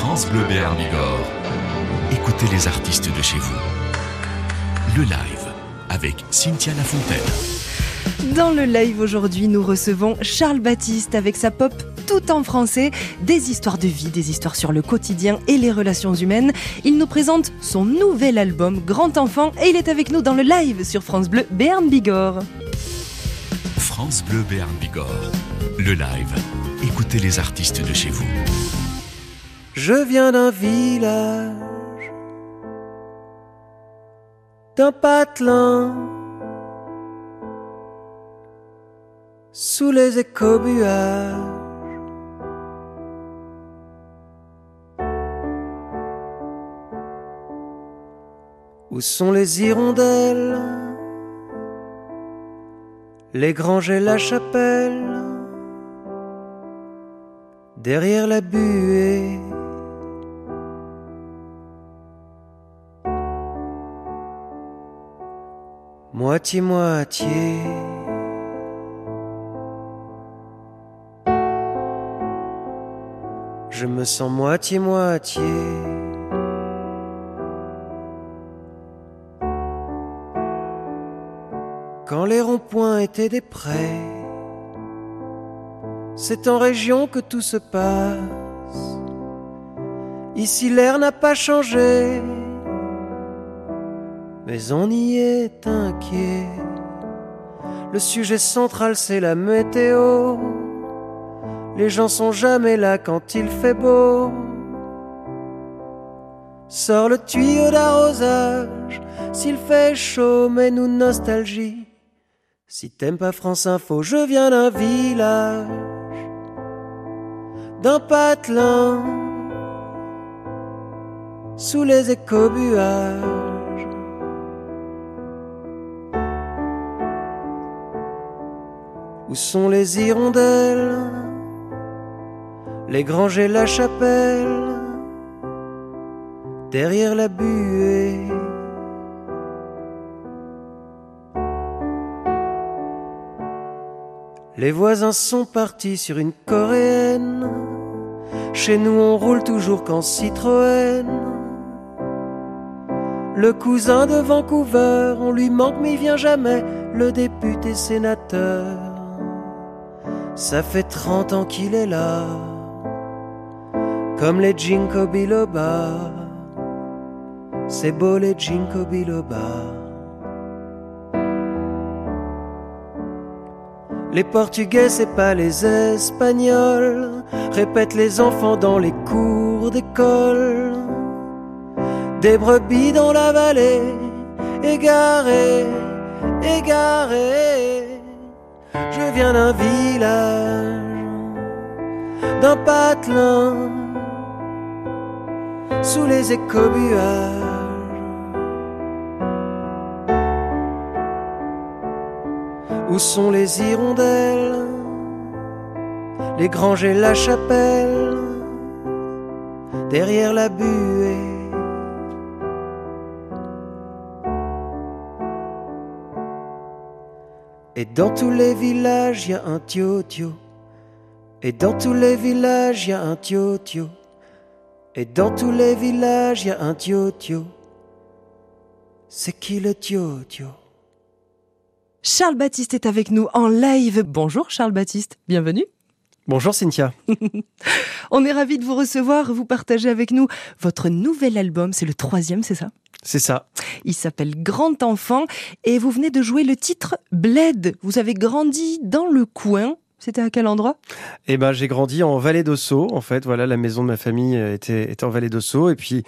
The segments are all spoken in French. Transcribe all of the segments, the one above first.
France Bleu Béarn Bigorre. Écoutez les artistes de chez vous. Le live avec Cynthia Lafontaine. Dans le live aujourd'hui, nous recevons Charles Baptiste avec sa pop tout en français, des histoires de vie, des histoires sur le quotidien et les relations humaines. Il nous présente son nouvel album Grand Enfant et il est avec nous dans le live sur France Bleu Béarn Bigorre. France Bleu Béarn Bigorre. Le live. Écoutez les artistes de chez vous. Je viens d'un village, d'un patelin, sous les écobuages. Où sont les hirondelles, les granges et la chapelle, derrière la buée. Moitié-moitié. Je me sens moitié-moitié. Quand les ronds-points étaient des prés, c'est en région que tout se passe. Ici l'air n'a pas changé, mais on y est inquiet. Le sujet central c'est la météo. Les gens sont jamais là quand il fait beau. Sors le tuyau d'arrosage s'il fait chaud, mais nous nostalgie. Si t'aimes pas France Info, je viens d'un village, d'un patelin, sous les écobuages. Où sont les hirondelles, les granges et la chapelle, derrière la buée? Les voisins sont partis sur une coréenne. Chez nous, on roule toujours qu'en Citroën. Le cousin de Vancouver, on lui manque mais il vient jamais. Le député sénateur, ça fait 30 ans qu'il est là. Comme les Jinko Biloba, c'est beau les Jinko Biloba. Les Portugais, c'est pas les Espagnols, répètent les enfants dans les cours d'école. Des brebis dans la vallée, égarées, égarées. Je viens d'un village, d'un patelin, sous les écobuages. Où sont les hirondelles, les granges et la chapelle, derrière la buée? Et dans tous les villages, y a un tio-tio. Et dans tous les villages, y a un tio-tio. Et dans tous les villages, y a un tio-tio. C'est qui le tio-tio? Charles Baptiste est avec nous en live. Bonjour Charles Baptiste, bienvenue. Bonjour Cynthia. On est ravis de vous recevoir, vous partagez avec nous votre nouvel album, c'est le troisième, c'est ça? C'est ça. Il s'appelle Grand Enfant et vous venez de jouer le titre Bled. Vous avez grandi dans le coin, c'était à quel endroit? Eh ben, j'ai grandi en Vallée d'Ossau. En fait, voilà, la maison de ma famille était, était en Vallée d'Ossau. Et puis,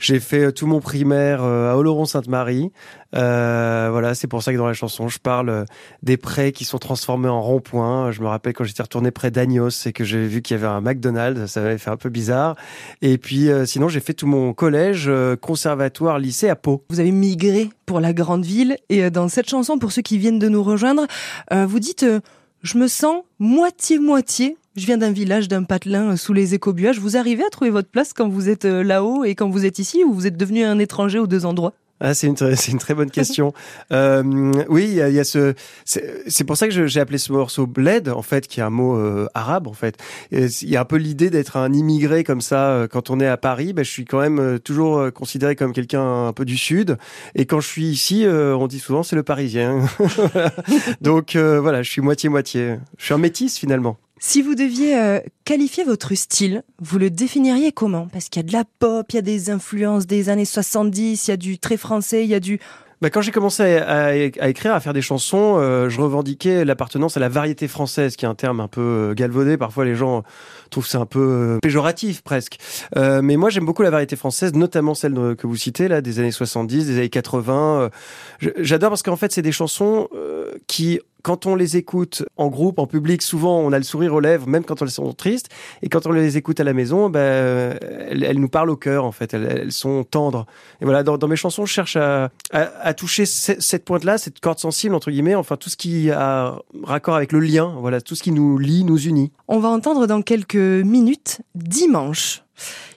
j'ai fait tout mon primaire euh, à Oloron-Sainte-Marie. Euh, voilà, c'est pour ça que dans la chanson, je parle des prés qui sont transformés en ronds-points. Je me rappelle quand j'étais retourné près d'Agnos et que j'ai vu qu'il y avait un McDonald's, ça m'avait fait un peu bizarre. Et puis, euh, sinon, j'ai fait tout mon collège, euh, conservatoire, lycée à Pau. Vous avez migré pour la grande ville et euh, dans cette chanson, pour ceux qui viennent de nous rejoindre, euh, vous dites je me sens moitié-moitié. Je viens d'un village, d'un patelin euh, sous les écobuages. Vous arrivez à trouver votre place quand vous êtes euh, là-haut et quand vous êtes ici ou vous êtes devenu un étranger aux deux endroits? Ah, c'est une, très bonne question. euh, oui, il y a, y a, ce. C'est pour ça que j'ai appelé ce morceau Bled, en fait, qui est un mot euh, arabe, en fait. Il y a un peu l'idée d'être un immigré comme ça. Euh, quand on est à Paris, ben, je suis quand même toujours considéré comme quelqu'un un peu du Sud. Et quand je suis ici, on dit souvent c'est le Parisien. Donc voilà, je suis moitié-moitié. Je suis un métis finalement. Si vous deviez euh, qualifier votre style, vous le définiriez comment? Parce qu'il y a de la pop, il y a des influences des années 70, il y a du très français, il y a du bah, quand j'ai commencé à, écrire, à faire des chansons, euh, je revendiquais l'appartenance à la variété française, qui est un terme un peu euh, galvaudé. Parfois, les gens trouvent c'est un peu péjoratif presque. mais moi, j'aime beaucoup la variété française, notamment celle que vous citez là, des années 70, des années 80. J'adore parce qu'en fait, c'est des chansons qui quand on les écoute en groupe, en public, souvent on a le sourire aux lèvres, même quand elles sont tristes. Et quand on les écoute à la maison, ben, elles, nous parlent au cœur, en fait. Elles, sont tendres. Et voilà, dans, mes chansons, je cherche à, toucher cette pointe-là, cette corde sensible, entre guillemets, enfin tout ce qui a raccord avec le lien, voilà, tout ce qui nous lie, nous unit. On va entendre dans quelques minutes Dimanche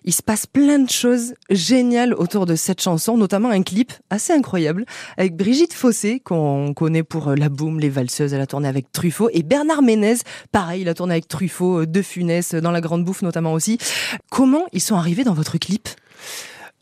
il se passe plein de choses géniales autour de cette chanson, notamment un clip assez incroyable avec Brigitte Fossé, qu'on connaît pour euh, La Boum, Les Valseuses, elle a tourné avec Truffaut, et Bernard Ménez, pareil, il a tourné avec Truffaut, euh, De Funès, dans La Grande Bouffe notamment aussi. Comment ils sont arrivés dans votre clip?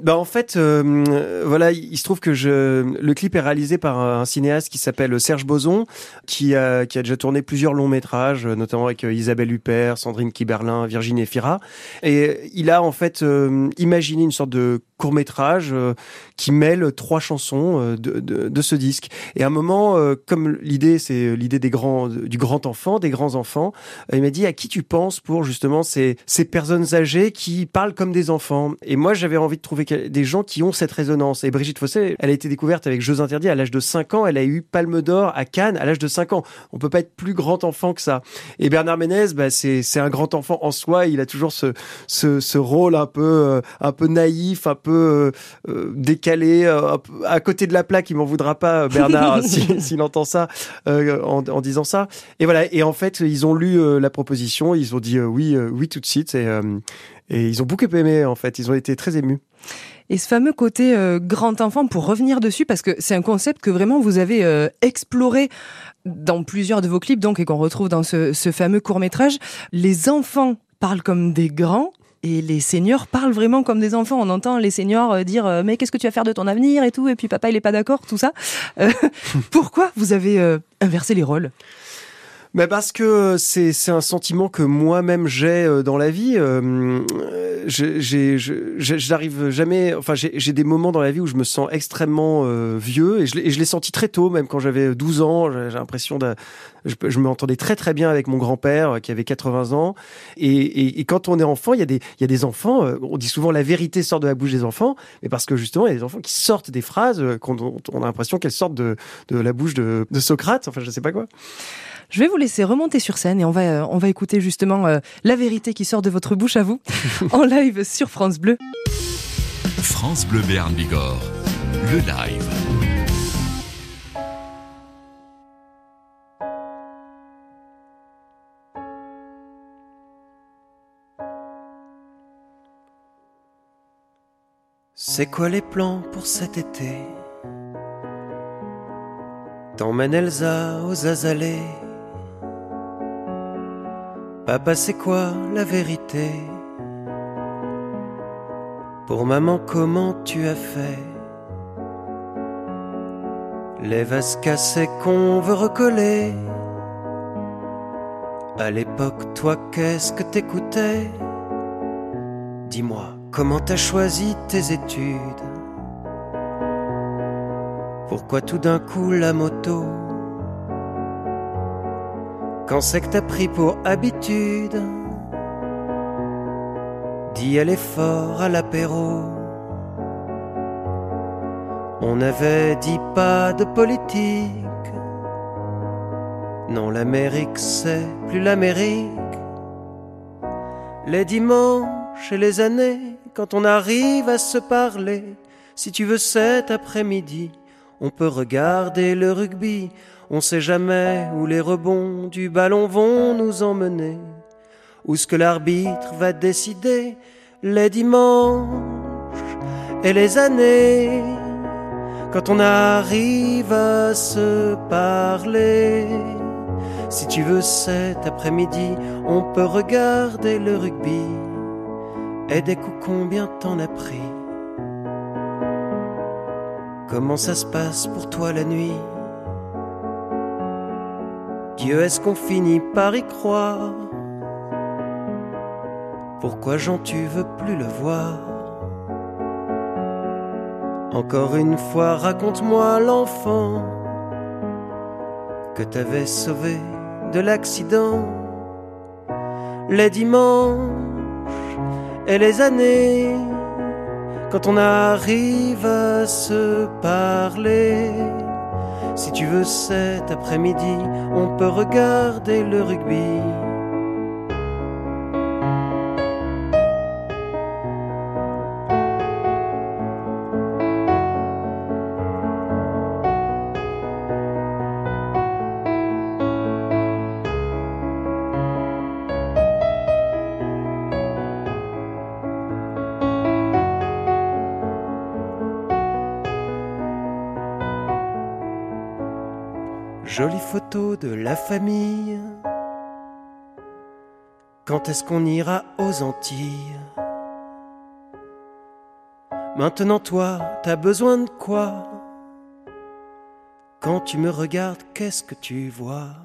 Bah en fait, euh, voilà, il se trouve que je, le clip est réalisé par un cinéaste qui s'appelle Serge Boson, qui a, qui a déjà tourné plusieurs longs métrages, notamment avec euh, Isabelle Huppert, Sandrine Kiberlin, Virginie Fira. Et il a en fait euh, imaginé une sorte de court métrage euh, qui mêle trois chansons euh, de, de, ce disque. Et à un moment, euh, comme l'idée c'est l'idée des grands, du grand enfant, des grands enfants, il m'a dit à qui tu penses pour justement ces, ces personnes âgées qui parlent comme des enfants? Et moi j'avais envie de trouver des gens qui ont cette résonance. Et Brigitte Fossé, elle a été découverte avec Jeux interdits à l'âge de 5 ans. Elle a eu Palme d'Or à Cannes à l'âge de 5 ans. On peut pas être plus grand enfant que ça. Et Bernard Ménez, bah, c'est un grand enfant en soi. Il a toujours ce, ce, ce rôle un peu, un peu naïf, un peu euh, euh, décalé, euh, à côté de la plaque. Il m'en voudra pas, Bernard, s'il entend ça en, disant ça. Et voilà. Et en fait, ils ont lu la proposition, ils ont dit oui, oui tout de suite, et, et ils ont beaucoup aimé. En fait, ils ont été très émus. Et ce fameux côté grand enfant, pour revenir dessus, parce que c'est un concept que vraiment vous avez exploré dans plusieurs de vos clips, donc et qu'on retrouve dans ce, ce fameux court métrage. Les enfants parlent comme des grands, et les seniors parlent vraiment comme des enfants. On entend les seniors euh, dire euh, mais qu'est-ce que tu vas faire de ton avenir et tout? Et puis papa il est pas d'accord, tout ça. Euh, pourquoi vous avez inversé les rôles? Mais parce que c'est c'est un sentiment que moi-même j'ai dans la vie. j'ai j'arrive jamais. Enfin, j'ai des moments dans la vie où je me sens extrêmement vieux et je l'ai senti très tôt, même quand j'avais 12 ans. J'ai l'impression de je, je m'entendais très très bien avec mon grand-père euh, qui avait 80 ans. Et, et, quand on est enfant, il y a des, il y a des enfants, euh, on dit souvent la vérité sort de la bouche des enfants, mais parce que justement, il y a des enfants qui sortent des phrases euh, qu'on on a l'impression qu'elles sortent de, de la bouche de, de Socrate, enfin je sais pas quoi. Je vais vous laisser remonter sur scène et on va, on va écouter justement la vérité qui sort de votre bouche à vous en live sur France Bleu. France Bleu Béarn Bigorre, le live. C'est quoi les plans pour cet été? T'emmènes Elsa aux azalées Papa, c'est quoi la vérité? Pour maman, comment tu as fait? Les vases cassés qu'on veut recoller. À l'époque, toi, qu'est-ce que t'écoutais? Dis-moi. Comment t'as choisi tes études? Pourquoi tout d'un coup la moto Quand c'est que t'as pris pour habitude D'y aller fort à l'apéro On avait dit pas de politique Non l'Amérique c'est plus l'Amérique Les dimanches et les années quand on arrive à se parler. Si tu veux cet après-midi, on peut regarder le rugby. On sait jamais où les rebonds du ballon vont nous emmener. Où ce que l'arbitre va décider les dimanches et les années. quand on arrive à se parler. Si tu veux cet après-midi, on peut regarder le rugby. Et des combien t'en as pris? Comment ça se passe pour toi la nuit? Dieu, est-ce qu'on finit par y croire? Pourquoi Jean, tu veux plus le voir? Encore une fois, raconte-moi l'enfant que t'avais sauvé de l'accident. Les dimanches et les années, quand on arrive à se parler. Si tu veux cet après-midi, on peut regarder le rugby. De la famille. Quand est-ce qu'on ira aux Antilles? Maintenant toi, t'as besoin de quoi? Quand tu me regardes, qu'est-ce que tu vois?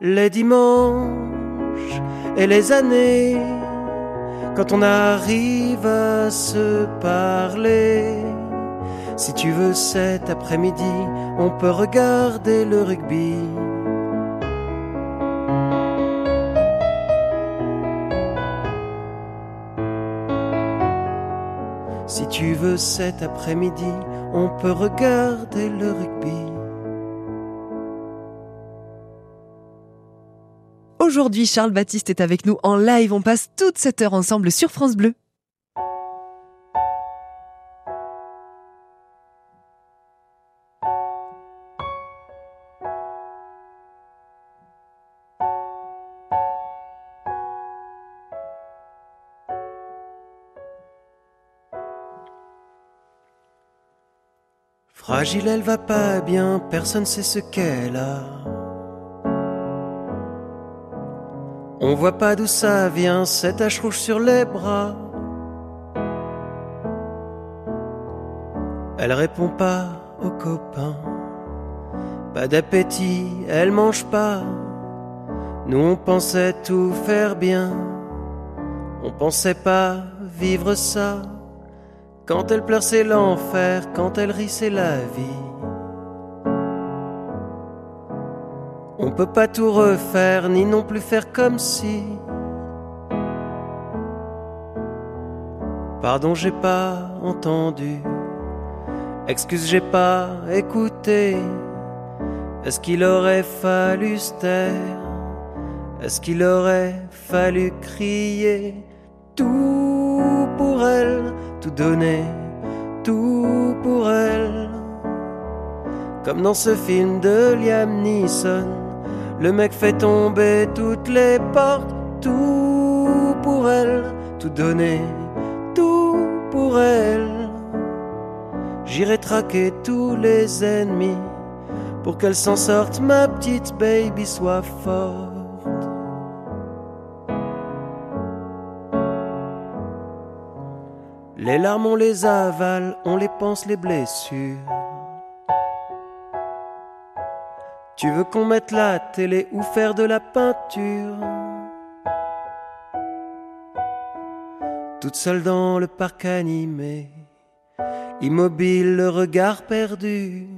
Les dimanches et les années, quand on arrive à se parler. Si tu veux cet après-midi, on peut regarder le rugby. Si tu veux cet après-midi, on peut regarder le rugby. Aujourd'hui, Charles Baptiste est avec nous en live. On passe toute cette heure ensemble sur France Bleu. Fragile, elle va pas bien, personne sait ce qu'elle a. On voit pas d'où ça vient, cette tache rouge sur les bras. Elle répond pas aux copains, pas d'appétit, elle mange pas. Nous on pensait tout faire bien, on pensait pas vivre ça. Quand elle pleure, c'est l'enfer, quand elle rit, c'est la vie. On peut pas tout refaire, ni non plus faire comme si. Pardon, j'ai pas entendu. Excuse, j'ai pas écouté. Est-ce qu'il aurait fallu se taire? Est-ce qu'il aurait fallu crier Tout pour elle? Tout donner, tout pour elle. Comme dans ce film de Liam Neeson, le mec fait tomber toutes les portes, tout pour elle, tout donner, tout pour elle. J'irai traquer tous les ennemis pour qu'elle s'en sorte, ma petite baby soit forte. Les larmes, on les avale, on les pense les blessures. Tu veux qu'on mette la télé ou faire de la peinture? Toute seule dans le parc animé, immobile, le regard perdu.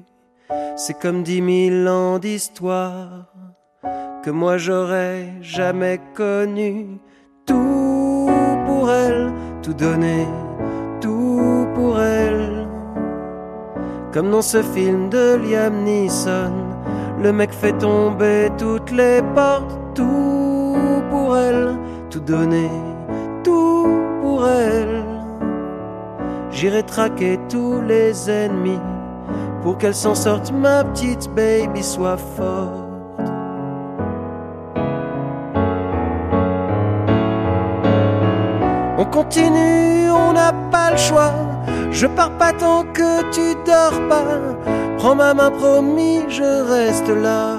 C'est comme dix mille ans d'histoire que moi j'aurais jamais connu. Tout pour elle, tout donner pour elle. Comme dans ce film de Liam Neeson, le mec fait tomber toutes les portes, tout pour elle, tout donner, tout pour elle. J'irai traquer tous les ennemis pour qu'elle s'en sorte, ma petite baby soit forte. On continue, on n'a pas le choix. Je pars pas tant que tu dors pas. Prends ma main, promis, je reste là.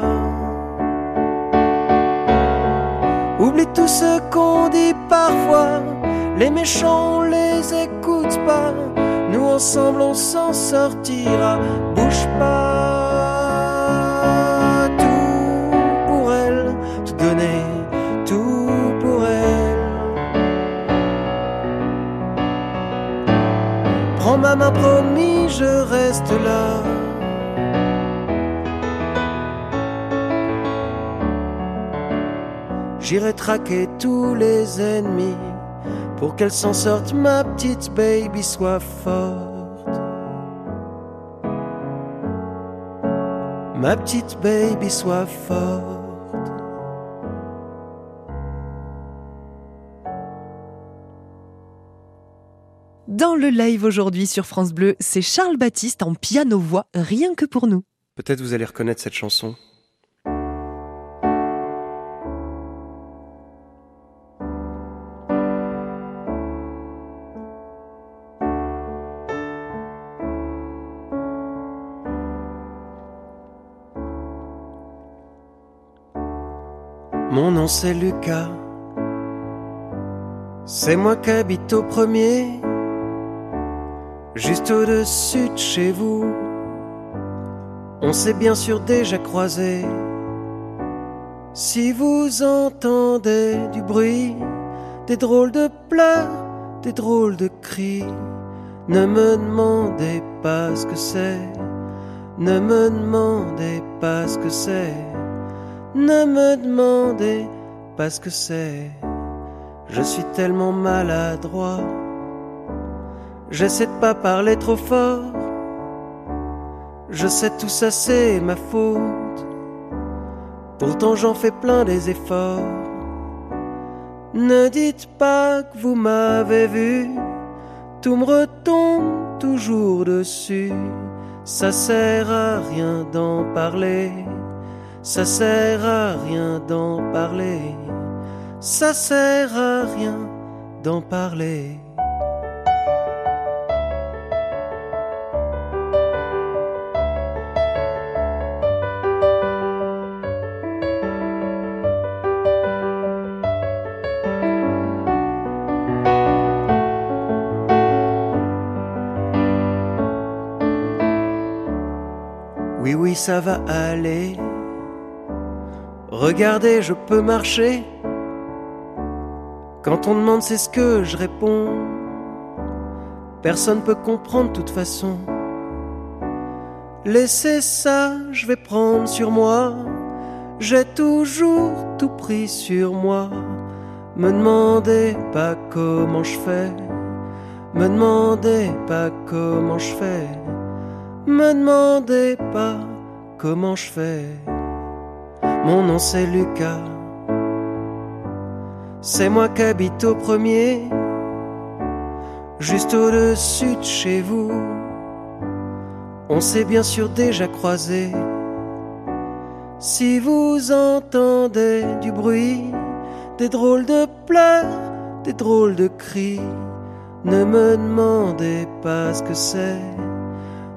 Oublie tout ce qu'on dit parfois. Les méchants, on les écoute pas. Nous ensemble, on s'en sortira. Bouge pas. Ma promis, je reste là. J'irai traquer tous les ennemis pour qu'elle s'en sorte, ma petite baby soit forte. Ma petite baby soit forte. Dans le live aujourd'hui sur France Bleu, c'est Charles Baptiste en piano-voix, rien que pour nous. Peut-être vous allez reconnaître cette chanson. Mon nom c'est Lucas. C'est moi qui habite au premier, juste au-dessus de chez vous. On s'est bien sûr déjà croisé. Si vous entendez du bruit, des drôles de pleurs, des drôles de cris, ne me demandez pas ce que c'est. Ne me demandez pas ce que c'est. Ne me demandez pas ce que c'est. Je suis tellement maladroit. J'essaie de pas parler trop fort. Je sais tout ça, c'est ma faute. Pourtant, j'en fais plein des efforts. Ne dites pas que vous m'avez vu. Tout me retombe toujours dessus. Ça sert à rien d'en parler. Ça sert à rien d'en parler. Ça sert à rien d'en parler. Ça va aller. Regardez, je peux marcher. Quand on demande, c'est ce que je réponds. Personne peut comprendre de toute façon. Laissez ça, je vais prendre sur moi. J'ai toujours tout pris sur moi. Me demandez pas comment je fais. Me demandez pas comment je fais. Me demandez pas comment je fais. Mon nom c'est Lucas. C'est moi qui habite au premier, juste au-dessus de chez vous. On s'est bien sûr déjà croisé. Si vous entendez du bruit, des drôles de pleurs, des drôles de cris, ne me demandez pas ce que c'est.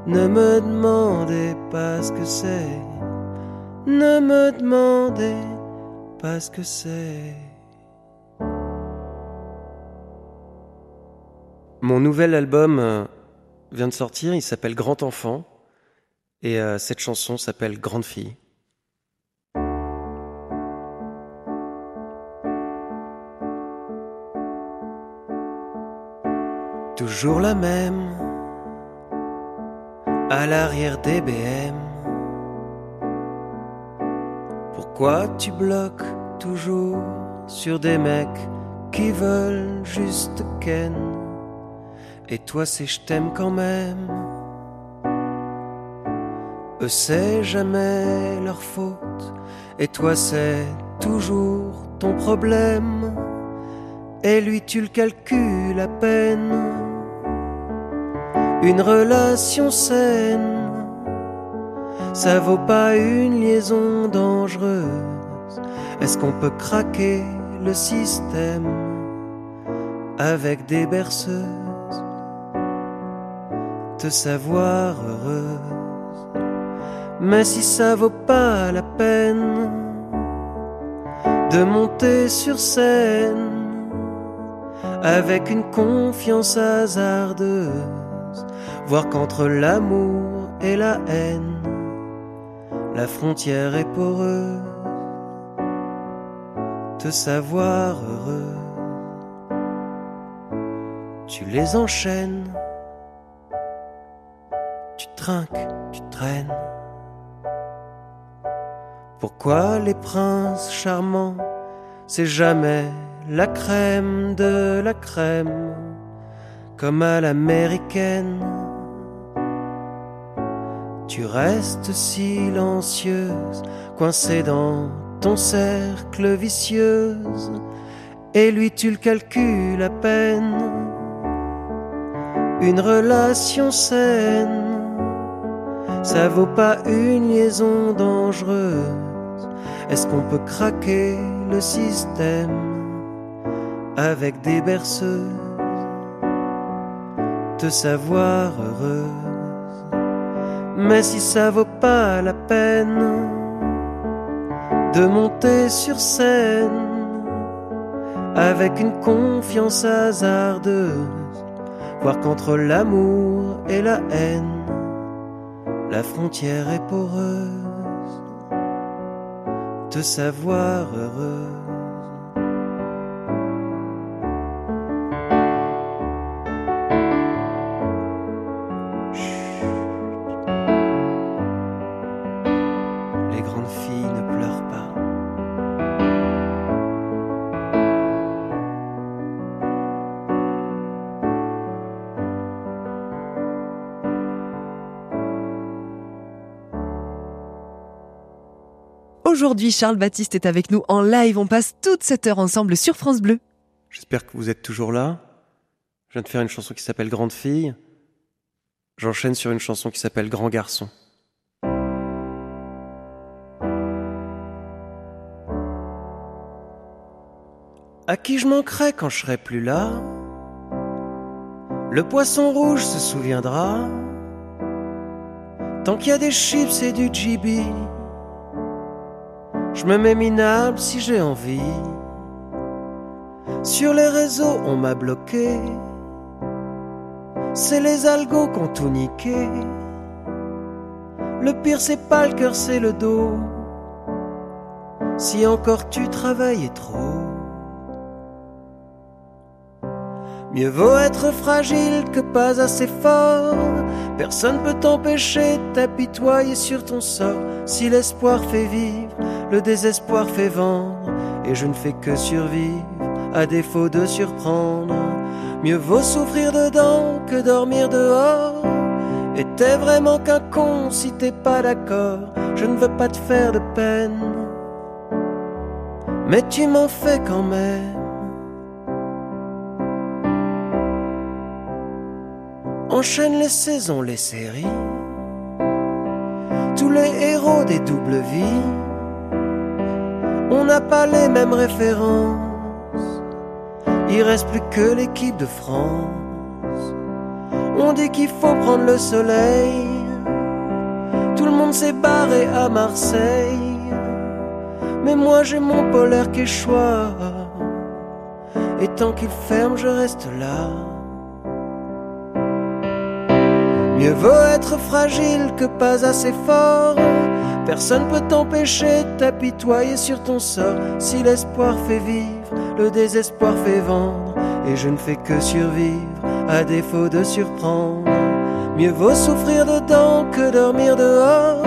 Ne me demandez pas ce que c'est. Ne me demandez pas ce que c'est. Mon nouvel album euh, vient de sortir, il s'appelle Grand Enfant, et euh, cette chanson s'appelle Grande Fille. Toujours la même, à l'arrière des BM. Pourquoi tu bloques toujours sur des mecs qui veulent juste Ken? Et toi, c'est je t'aime quand même. Eux, c'est jamais leur faute. Et toi, c'est toujours ton problème. Et lui, tu le calcules à peine. Une relation saine, ça vaut pas une liaison dangereuse. Est-ce qu'on peut craquer le système avec des berceuses? te savoir heureuse. Mais si ça vaut pas la peine de monter sur scène avec une confiance hasardeuse, voir qu'entre l'amour et la haine, la frontière est poreuse, te savoir heureux. Tu les enchaînes, tu trinques, tu traînes. Pourquoi les princes charmants, c'est jamais la crème de la crème, comme à l'américaine. Tu restes silencieuse, coincée dans ton cercle vicieuse, et lui tu le calcules à peine. Une relation saine, ça vaut pas une liaison dangereuse. Est-ce qu'on peut craquer le système? avec des berceuses, te savoir heureuse. Mais si ça vaut pas la peine de monter sur scène avec une confiance hasardeuse, voir qu'entre l'amour et la haine, la frontière est poreuse, te savoir heureuse. Aujourd'hui, Charles Baptiste est avec nous en live. On passe toute cette heure ensemble sur France Bleu. J'espère que vous êtes toujours là. Je viens de faire une chanson qui s'appelle Grande fille. J'enchaîne sur une chanson qui s'appelle Grand garçon. À qui je manquerai quand je serai plus là? Le poisson rouge se souviendra. Tant qu'il y a des chips et du GB, je me mets minable si j'ai envie. Sur les réseaux, on m'a bloqué. C'est les algos qui ont tout niqué. Le pire, c'est pas le cœur, c'est le dos. Si encore tu travaillais trop. Mieux vaut être fragile que pas assez fort. Personne peut t'empêcher de t'apitoyer sur ton sort. Si l'espoir fait vivre, le désespoir fait vendre. Et je ne fais que survivre, à défaut de surprendre. Mieux vaut souffrir dedans que dormir dehors. Et t'es vraiment qu'un con si t'es pas d'accord. Je ne veux pas te faire de peine. Mais tu m'en fais quand même. Enchaîne les saisons, les séries. Tous les héros des doubles vies, on n'a pas les mêmes références. Il reste plus que l'équipe de France. On dit qu'il faut prendre le soleil. Tout le monde s'est barré à Marseille. Mais moi j'ai mon polaire qui choix. Et tant qu'il ferme, je reste là. Mieux vaut être fragile que pas assez fort. Personne peut t'empêcher de t'apitoyer sur ton sort. Si l'espoir fait vivre, le désespoir fait vendre. Et je ne fais que survivre, à défaut de surprendre. Mieux vaut souffrir dedans que dormir dehors.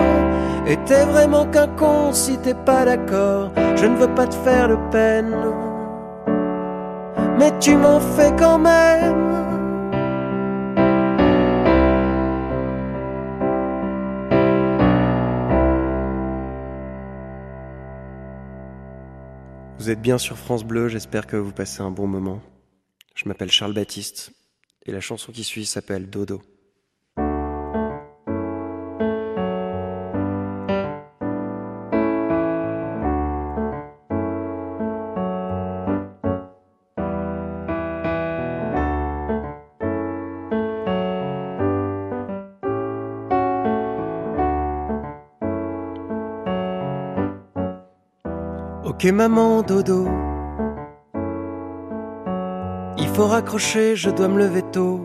Et t'es vraiment qu'un con si t'es pas d'accord. Je ne veux pas te faire de peine. Mais tu m'en fais quand même. Vous êtes bien sur France Bleu, j'espère que vous passez un bon moment. Je m'appelle Charles Baptiste et la chanson qui suit s'appelle Dodo. Ok maman dodo. Il faut raccrocher, je dois me lever tôt.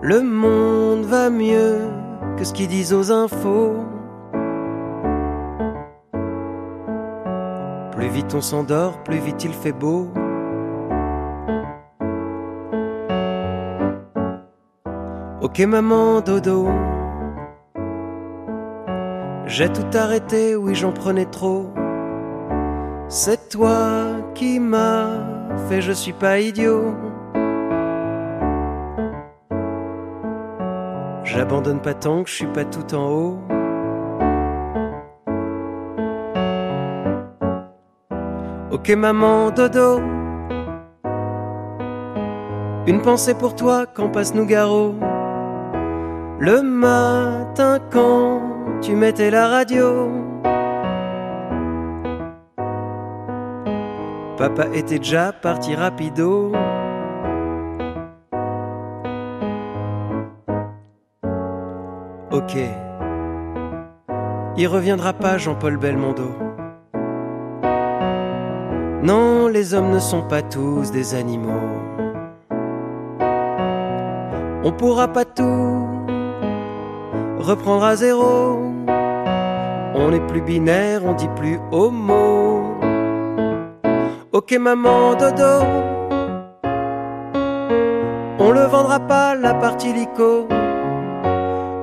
Le monde va mieux que ce qu'ils disent aux infos. Plus vite on s'endort, plus vite il fait beau. Ok maman dodo. J'ai tout arrêté, oui j'en prenais trop. C'est toi qui m'as fait, je suis pas idiot. J'abandonne pas tant que je suis pas tout en haut. Ok maman dodo. Une pensée pour toi quand passe Nougaro. Le matin quand tu mettais la radio. Papa était déjà parti rapido. Ok. Il reviendra pas Jean-Paul Belmondo. Non, les hommes ne sont pas tous des animaux. On pourra pas tout reprendre à zéro. On n'est plus binaire, on dit plus homo. Ok maman dodo. On le vendra pas la partie lico.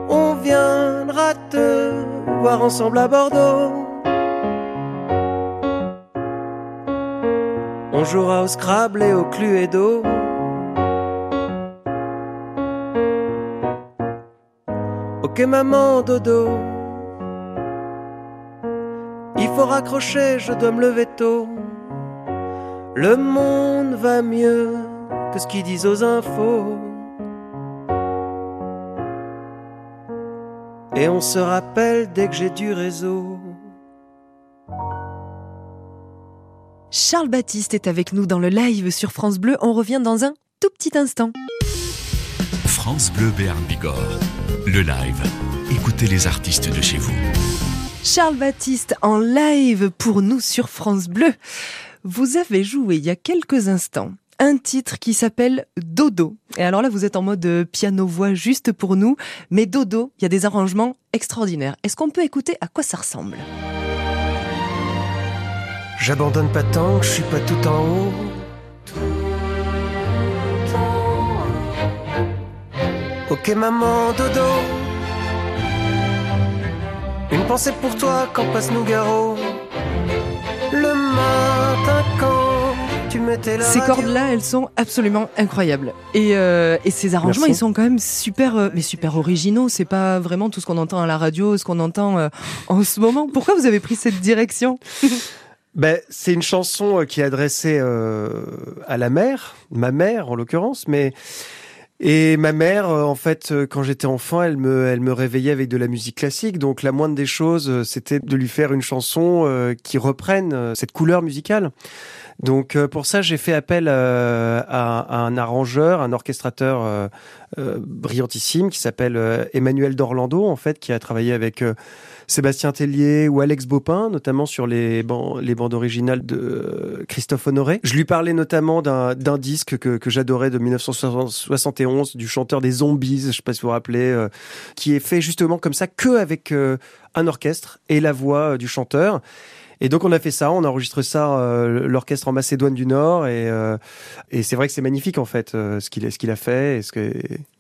On viendra te voir ensemble à Bordeaux. On jouera au Scrabble et au Cluedo. Ok maman dodo. Il faut raccrocher, je dois me lever tôt. Le monde va mieux que ce qu'ils disent aux infos. Et on se rappelle dès que j'ai du réseau. Charles Baptiste est avec nous dans le live sur France Bleu. On revient dans un tout petit instant. France Bleu Béarn Bigorre. Le live. Écoutez les artistes de chez vous. Charles Baptiste en live pour nous sur France Bleu. Vous avez joué il y a quelques instants un titre qui s'appelle Dodo. Et alors là, vous êtes en mode piano-voix juste pour nous. Mais Dodo, il y a des arrangements extraordinaires. Est-ce qu'on peut écouter à quoi ça ressemble? J'abandonne pas tant que je suis pas tout en haut. Ok maman dodo. Une pensée pour toi quand passe Nougaro. Ces cordes-là, elles sont absolument incroyables. Et, euh, et ces arrangements, Merci. ils sont quand même super, euh, mais super originaux. C'est pas vraiment tout ce qu'on entend à la radio, ce qu'on entend euh, en ce moment. Pourquoi vous avez pris cette direction? Ben, c'est une chanson qui est adressée euh, à la mère, ma mère en l'occurrence, mais et ma mère, euh, en fait, euh, quand j'étais enfant, elle me, elle me réveillait avec de la musique classique. Donc la moindre des choses, euh, c'était de lui faire une chanson qui reprenne cette couleur musicale. Donc pour ça, j'ai fait appel à, à un arrangeur, un orchestrateur brillantissime qui s'appelle Emmanuel d'Orlando, en fait, qui a travaillé avec Sébastien Tellier ou Alex Bopin, notamment sur les, ban- les bandes originales de euh, Christophe Honoré. Je lui parlais notamment d'un disque que, j'adorais de 1971 du chanteur des Zombies, je sais pas si vous vous rappelez, euh, qui est fait justement comme ça que avec euh, un orchestre et la voix du chanteur. Et donc on a fait ça, on a enregistré ça, euh, l'orchestre en Macédoine du Nord, et, euh, et c'est vrai que c'est magnifique en fait euh, ce qu'il a- fait et ce que,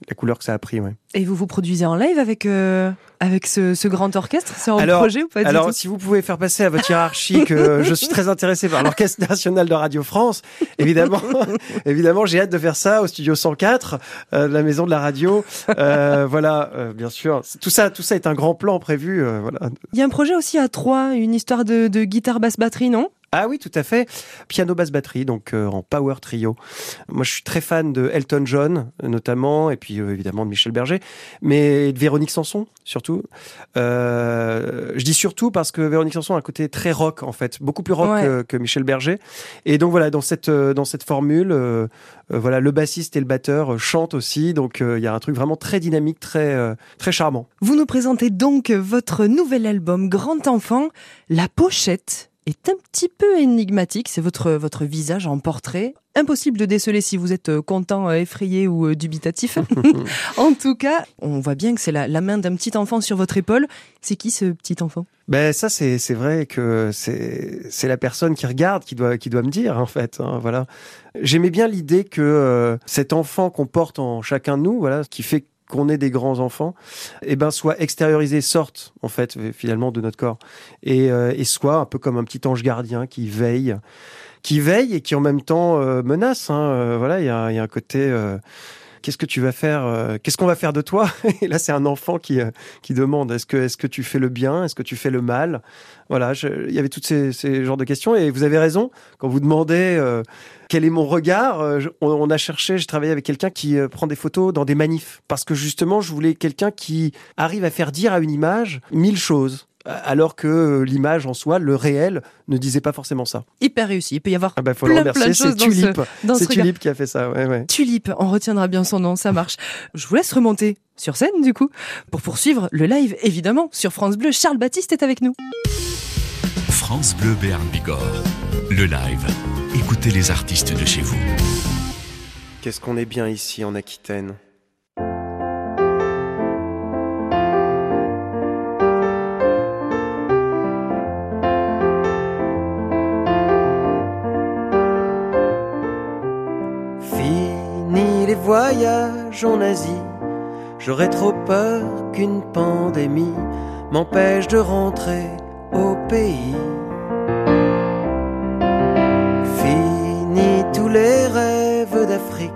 la couleur que ça a pris. Ouais. Et vous vous produisez en live avec avec ce, ce grand orchestre? C'est Alors- projet ou pas du Alors, tout? si vous pouvez faire passer à votre hiérarchie que je suis très intéressé par l'Orchestre national de Radio France, évidemment, évidemment, j'ai hâte de faire ça au studio 104 euh, de la maison de la radio. Euh, voilà, euh, bien sûr. Tout ça, tout ça est un grand plan prévu. voilà. Il y a un projet aussi à trois, une histoire de, de guitare basse batterie, non? Ah oui, tout à fait. Piano basse batterie, donc euh, en power trio. Moi, je suis très fan de Elton John, notamment, et puis euh, évidemment de Michel Berger, mais de Véronique Sanson surtout. Euh, je dis surtout parce que Véronique Sanson a un côté très rock en fait, beaucoup plus rock Ouais. que, que Michel Berger. Et donc voilà, dans cette euh, dans cette formule, euh, euh, voilà, le bassiste et le batteur chantent aussi, donc euh, il y a un truc vraiment très dynamique, très euh, très charmant. Vous nous présentez donc votre nouvel album Grand Enfant. La pochette est un petit peu énigmatique. C'est votre, votre visage en portrait. Impossible de déceler si vous êtes euh, content, euh, effrayé ou euh, dubitatif. en tout cas, on voit bien que c'est la, la main d'un petit enfant sur votre épaule. C'est qui ce petit enfant? Ben ça c'est c'est vrai que c'est c'est la personne qui regarde qui doit qui doit me dire en fait hein, voilà j'aimais bien l'idée que cet enfant qu'on porte en chacun de nous voilà qui fait qu'on ait des grands enfants, eh ben soit extériorisé, sorte en fait finalement de notre corps et, euh, et soit un peu comme un petit ange gardien qui veille, qui veille et qui en même temps euh, menace. Hein, euh, voilà, il y a, un côté qu'est-ce que tu vas faire euh, Qu'est-ce qu'on va faire de toi Et là, c'est un enfant qui euh, qui demande est-ce que est-ce que tu fais le bien Est-ce que tu fais le mal? Voilà, il y avait toutes ces, ces genres de questions. Et vous avez raison quand vous demandez euh, quel est mon regard. on, on, a cherché, j'ai travaillé avec quelqu'un qui prend des photos dans des manifs. Parce que justement, je voulais quelqu'un qui arrive à faire dire à une image mille choses alors que l'image en soi, le réel, ne disait pas forcément ça. Hyper réussi. Il peut y avoir ah bah, plein, plein de choses C'est Tulip. C'est Tulip qui a fait ça. Ouais, ouais. Tulip, on retiendra bien son nom, ça marche. Je vous laisse remonter sur scène du coup pour poursuivre le live évidemment sur France Bleu. Charles Baptiste est avec nous. France Bleu Béarn Bigorre, le live. Écoutez les artistes de chez vous. Qu'est-ce qu'on est bien ici en Aquitaine? Voyage en Asie, j'aurais trop peur qu'une pandémie m'empêche de rentrer au pays. Fini tous les rêves d'Afrique,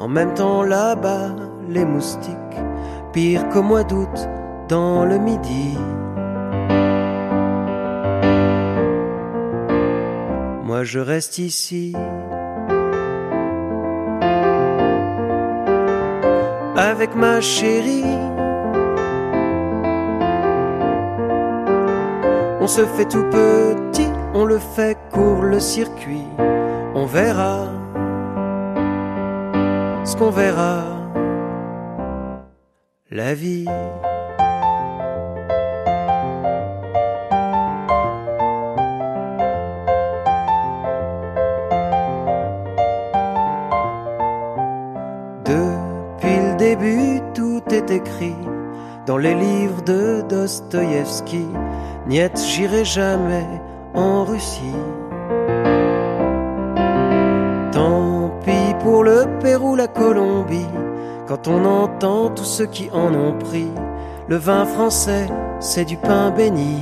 en même temps là-bas les moustiques, pire qu'au mois d'août dans le midi. Moi je reste ici avec ma chérie. On se fait tout petit, on le fait court le circuit. On verra ce qu'on verra. La vie. Dans les livres de Dostoïevski. Niet, j'irai jamais en Russie. Tant pis pour le Pérou, la Colombie, quand on entend tous ceux qui en ont pris. Le vin français, c'est du pain béni.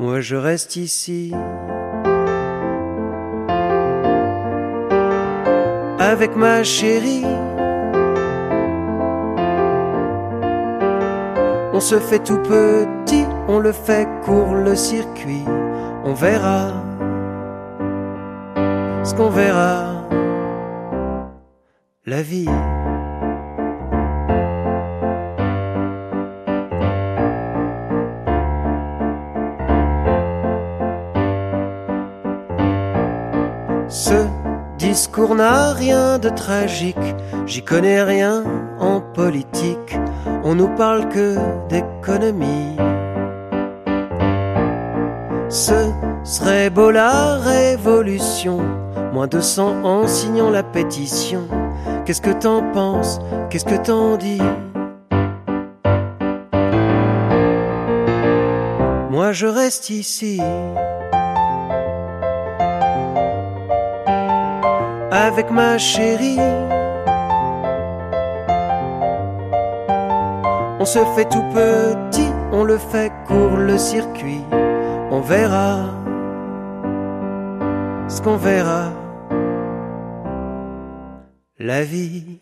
Moi je reste ici avec ma chérie. On se fait tout petit, on le fait court le circuit. On verra ce qu'on verra. La vie. N'a rien de tragique, j'y connais rien en politique, on nous parle que d'économie. Ce serait beau la révolution, moins de sang en signant la pétition. Qu'est-ce que t'en penses? Qu'est-ce que t'en dis? Moi je reste ici. Avec ma chérie. On se fait tout petit, on le fait court le circuit. On verra ce qu'on verra. La vie.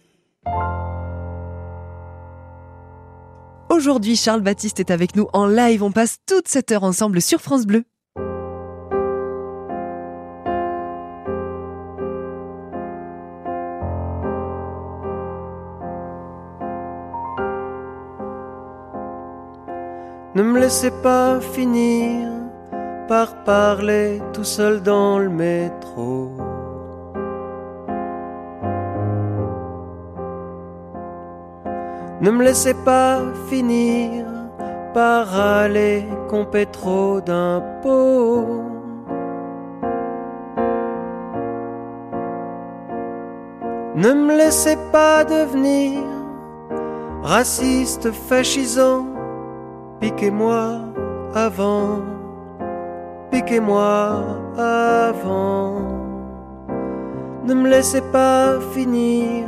Aujourd'hui, Charles Baptiste est avec nous en live. On passe toute cette heure ensemble sur France Bleu. Laissez pas finir par parler tout seul dans le métro. Ne me laissez pas finir râler qu'on paie trop d'impôts. Ne me laissez pas devenir raciste, fascisant, piquez-moi avant, piquez-moi avant. Ne me laissez pas finir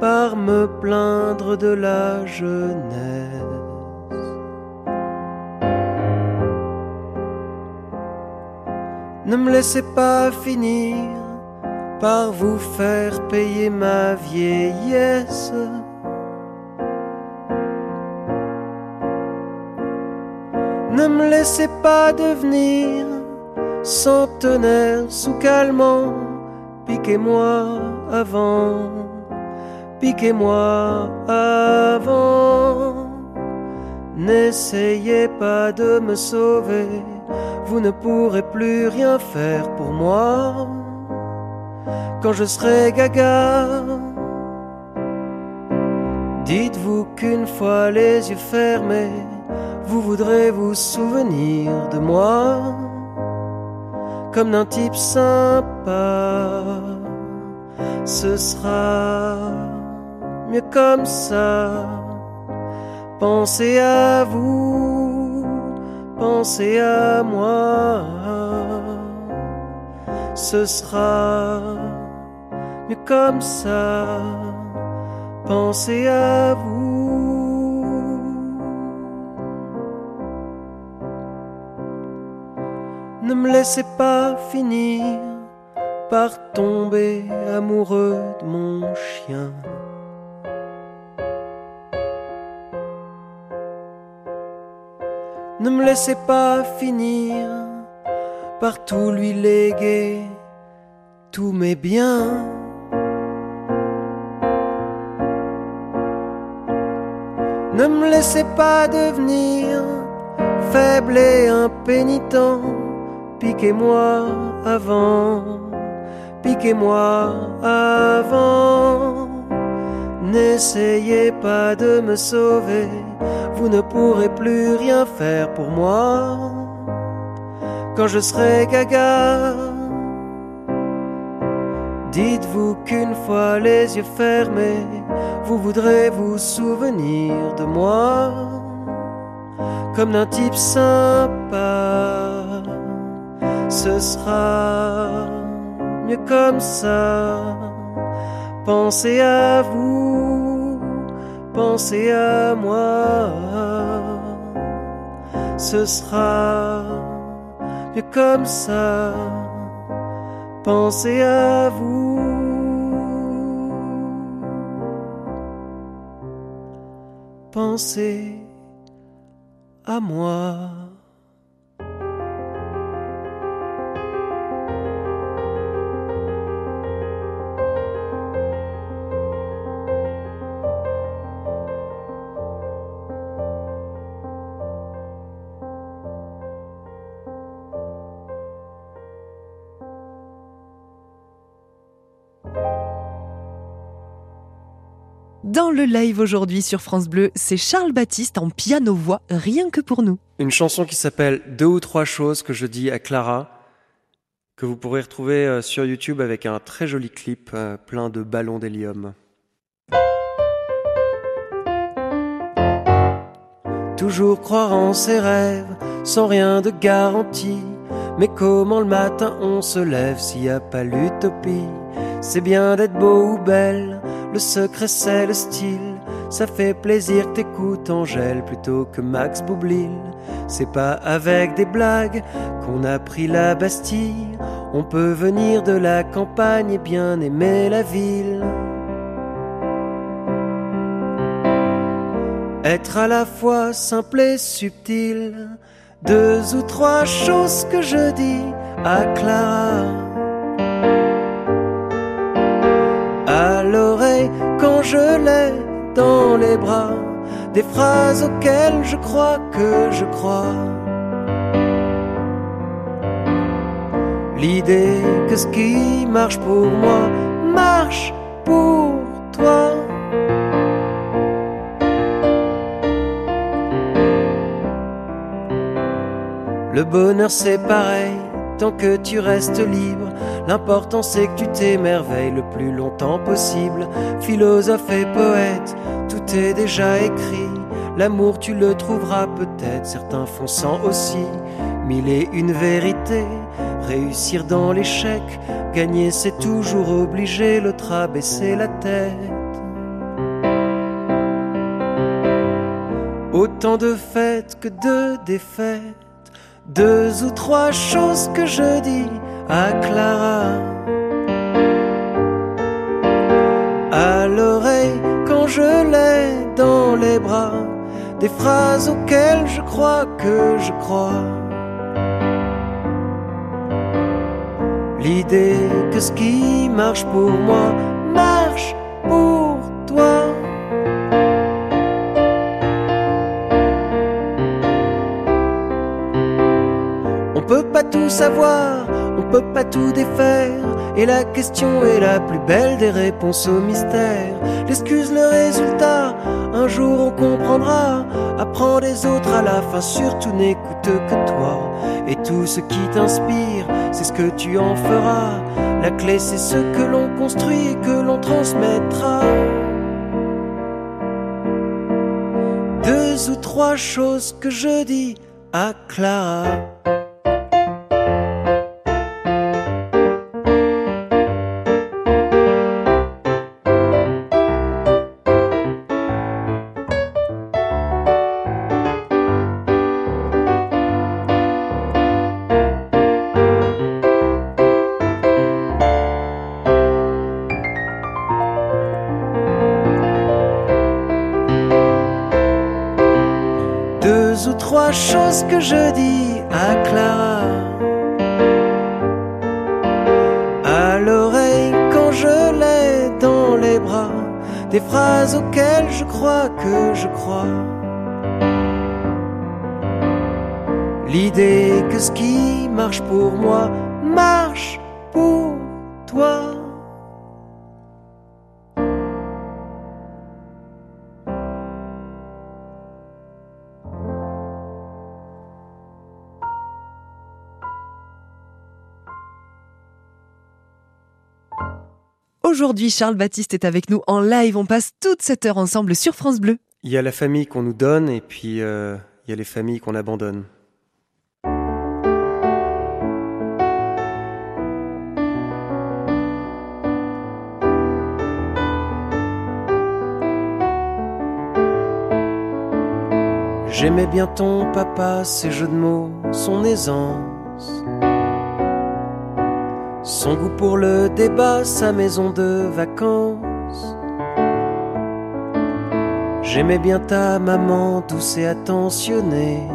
par me plaindre de la jeunesse. Ne me laissez pas finir par vous faire payer ma vieillesse. Me laissez pas devenir centenaire sous calmant, piquez-moi avant, piquez-moi avant. N'essayez pas de me sauver, vous ne pourrez plus rien faire pour moi quand je serai gaga. Dites-vous qu'une fois les yeux fermés, vous voudrez vous souvenir de moi comme d'un type sympa. Ce sera mieux comme ça. Pensez à vous, pensez à moi. Ce sera mieux comme ça. Pensez à vous. Ne me laissez pas finir par tomber amoureux de mon chien. Ne me laissez pas finir par tout lui léguer tous mes biens. Ne me laissez pas devenir faible et impénitent. Piquez-moi avant, piquez-moi avant. N'essayez pas de me sauver, vous ne pourrez plus rien faire pour moi. Quand je serai gaga, dites-vous qu'une fois les yeux fermés, vous voudrez vous souvenir de moi comme d'un type sympa. Ce sera mieux comme ça. Pensez à vous, pensez à moi. Ce sera mieux comme ça. Pensez à vous. Pensez à moi. Dans le live aujourd'hui sur France Bleu, c'est Charles Baptiste en piano-voix, rien que pour nous. Une chanson qui s'appelle Deux ou trois choses que je dis à Clara, que vous pourrez retrouver euh, sur YouTube avec un très joli clip euh, plein de ballons d'hélium. Toujours croire en ses rêves, sans rien de garantie. Mais comment le matin on se lève s'il n'y a pas l'utopie? C'est bien d'être beau ou belle, le secret c'est le style. Ça fait plaisir que t'écoutes Angèle plutôt que Max Boublil. C'est pas avec des blagues qu'on a pris la Bastille. On peut venir de la campagne et bien aimer la ville. Être à la fois simple et subtil, deux ou trois choses que je dis à Clara. Quand je l'ai dans les bras, des phrases auxquelles je crois que je crois. L'idée que ce qui marche pour moi marche pour toi. Le bonheur c'est pareil, tant que tu restes libre. L'important c'est que tu t'émerveilles le plus longtemps possible. Philosophe et poète, tout est déjà écrit. L'amour tu le trouveras peut-être, certains font sans aussi. Mille et une vérités, réussir dans l'échec, gagner c'est toujours obligé, l'autre à baisser la tête. Autant de fêtes que de défaites deux ou trois choses que je dis à Clara. À l'oreille quand je l'ai dans les bras, des phrases auxquelles je crois que je crois. L'idée que ce qui marche pour moi marche pour toi. On peut pas tout savoir, pas tout défaire. Et la question est la plus belle des réponses au mystère. L'excuse, le résultat, un jour on comprendra. Apprends des autres à la fin, surtout n'écoute que toi. Et tout ce qui t'inspire, c'est ce que tu en feras. La clé, c'est ce que l'on construit et que l'on transmettra. Deux ou trois choses que je dis à Clara. Choses que je dis à Clara. À l'oreille quand je l'ai dans les bras. Des phrases auxquelles je crois que je crois. L'idée que ce qui marche pour moi Aujourd'hui, Charles Baptiste est avec nous en live. On passe toute cette heure ensemble sur France Bleu. Il y a la famille qu'on nous donne et puis euh, il y a les familles qu'on abandonne. J'aimais bien ton papa, ses jeux de mots, son aisance. Son goût pour le débat, sa maison de vacances. J'aimais bien ta maman douce et attentionnée.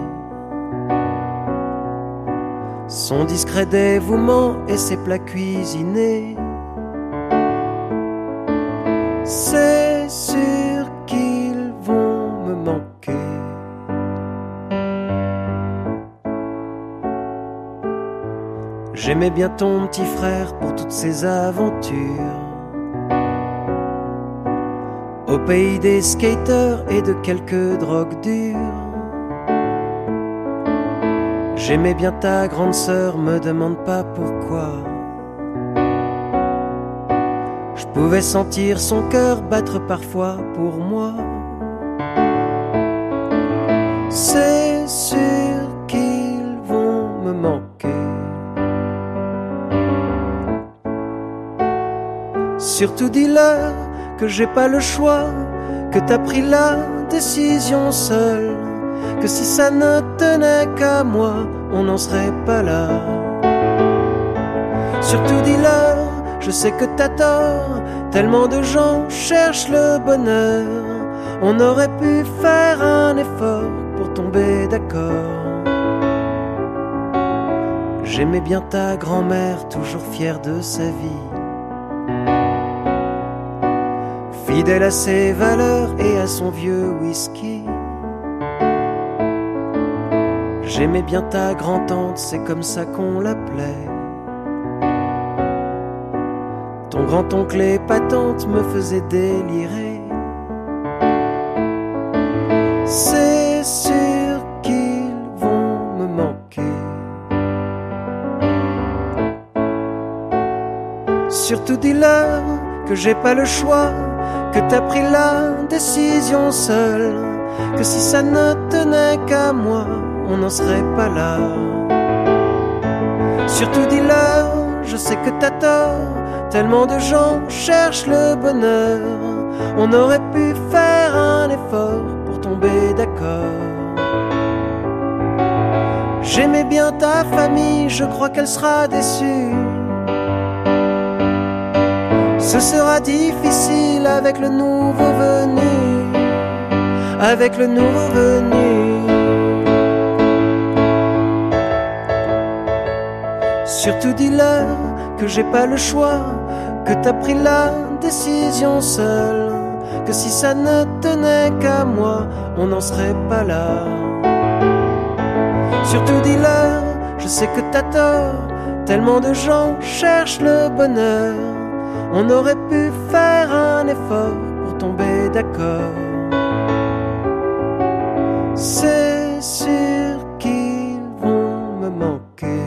Son discret dévouement et ses plats cuisinés. C'est sûr J'aimais bien ton petit frère pour toutes ses aventures. Au pays des skaters et de quelques drogues dures. J'aimais bien ta grande sœur, me demande pas pourquoi. Je pouvais sentir son cœur battre parfois pour moi. Surtout dis-leur que j'ai pas le choix, que t'as pris la décision seule, que si ça ne tenait qu'à moi, on n'en serait pas là. Surtout dis-leur, je sais que t'as tort, tellement de gens cherchent le bonheur, on aurait pu faire un effort pour tomber d'accord. J'aimais bien ta grand-mère, toujours fière de sa vie. fidèle à ses valeurs et à son vieux whisky. J'aimais bien ta grand-tante, c'est comme ça qu'on l'appelait. Ton grand-oncle et patente me faisaient délirer. C'est sûr qu'ils vont me manquer. Surtout dis-leur que j'ai pas le choix que t'as pris la décision seule, que si ça ne tenait qu'à moi, on n'en serait pas là. Surtout dis-leur, je sais que t'as tort, tellement de gens cherchent le bonheur, on aurait pu faire un effort pour tomber d'accord. J'aimais bien ta famille, je crois qu'elle sera déçue. Ce sera difficile avec le nouveau venu, avec le nouveau venu. Surtout dis-leur que j'ai pas le choix, que t'as pris la décision seule, que si ça ne tenait qu'à moi, on n'en serait pas là. Surtout dis-leur, je sais que t'as tort, tellement de gens cherchent le bonheur on aurait pu faire un effort pour tomber d'accord. C'est sûr qu'ils vont me manquer.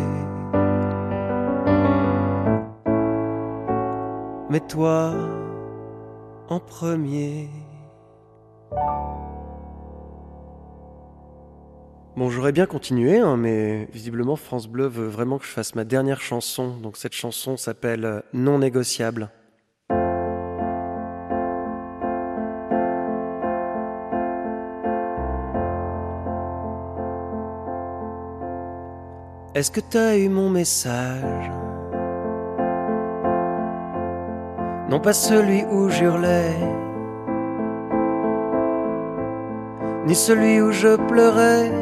Mais toi, en premier. Bon, j'aurais bien continué, hein, mais visiblement France Bleu veut vraiment que je fasse ma dernière chanson. Donc cette chanson s'appelle Non négociable. Est-ce que t'as eu mon message? Non pas celui où j'hurlais, ni celui où je pleurais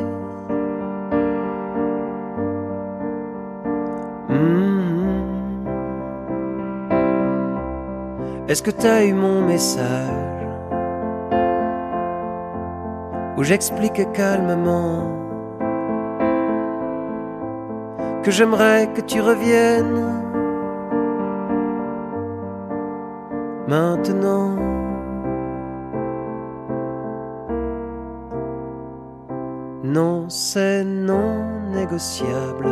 Est-ce que t'as eu mon message? Où j'explique calmement Que j'aimerais que tu reviennes Maintenant Non, c'est non négociable.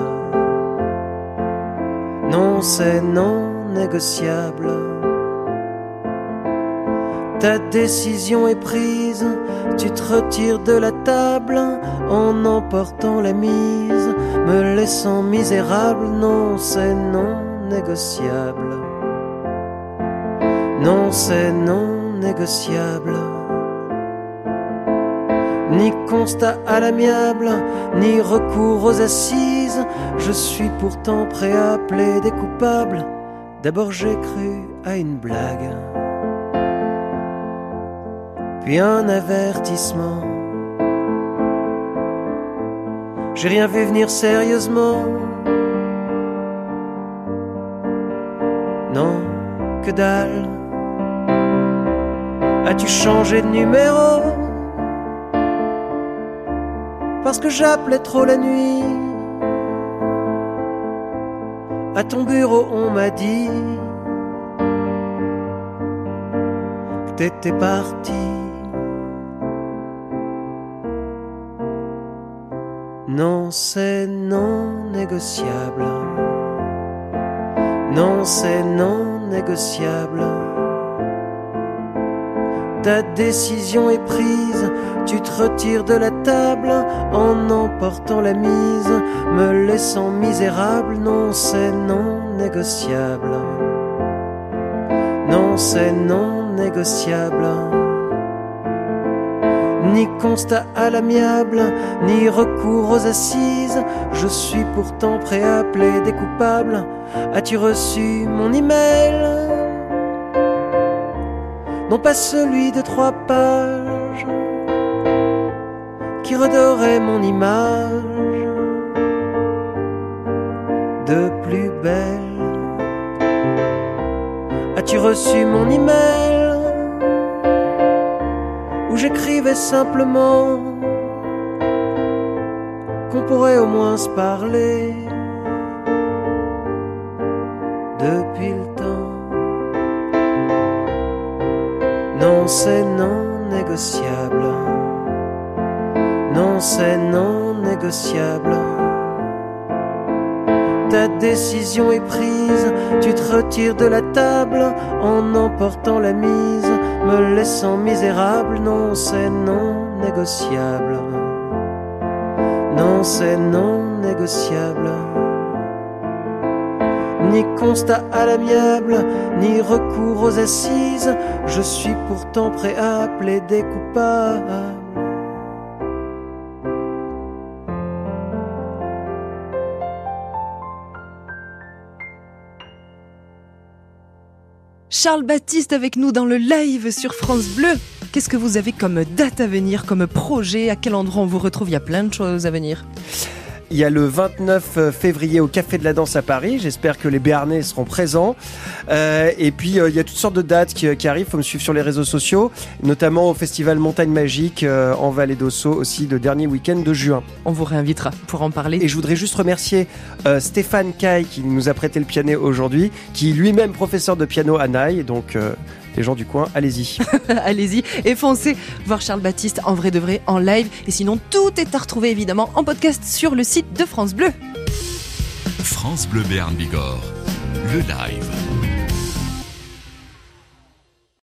Non, c'est non négociable. Ta décision est prise, tu te retires de la table en emportant la mise, me laissant misérable, non, c'est non négociable. Non, c'est non négociable. Ni constat à l'amiable, ni recours aux assises, je suis pourtant prêt à plaider coupable. D'abord j'ai cru à une blague puis un avertissement. J'ai rien vu venir sérieusement. Non, que dalle. As-tu changé de numéro? Parce que j'appelais trop la nuit. À ton bureau, on m'a dit que t'étais parti. Non, c'est non négociable. Non, c'est non négociable. Ta décision est prise, tu te retires de la table en emportant la mise, me laissant misérable. Non, c'est non négociable. Non, c'est non négociable ni constat à l'amiable, ni recours aux assises. Je suis pourtant prêt à plaider coupable. As-tu reçu mon email? Non pas celui de trois pages qui redorait mon image de plus belle. As-tu reçu mon email? J'écrivais simplement qu'on pourrait au moins se parler depuis le temps. Non, c'est non négociable. Non, c'est non négociable. Ta décision est prise, tu te retires de la table en emportant la mise, me laissant misérable, non c'est non négociable. Non c'est non négociable. Ni constat à l'amiable, ni recours aux assises, je suis pourtant prêt à plaider coupable. Charles Baptiste avec nous dans le live sur France Bleu. Qu'est-ce que vous avez comme date à venir, comme projet? À quel endroit on vous retrouve? Il y a plein de choses à venir. Il y a le 29 février au Café de la Danse à Paris. J'espère que les Béarnais seront présents. Euh, et puis, euh, il y a toutes sortes de dates qui, qui arrivent. Il faut me suivre sur les réseaux sociaux, notamment au Festival Montagne Magique euh, en Vallée d'Ossau aussi le dernier week-end de juin. On vous réinvitera pour en parler. Et je voudrais juste remercier euh, Stéphane Caille qui nous a prêté le piano aujourd'hui, qui est lui-même professeur de piano à Naï. Donc, euh, les gens du coin, allez-y. Allez-y et foncez voir Charles Baptiste en vrai de vrai en live. Et sinon, tout est à retrouver évidemment en podcast sur le site de France Bleu. France Bleu Béarn Bigorre, le live.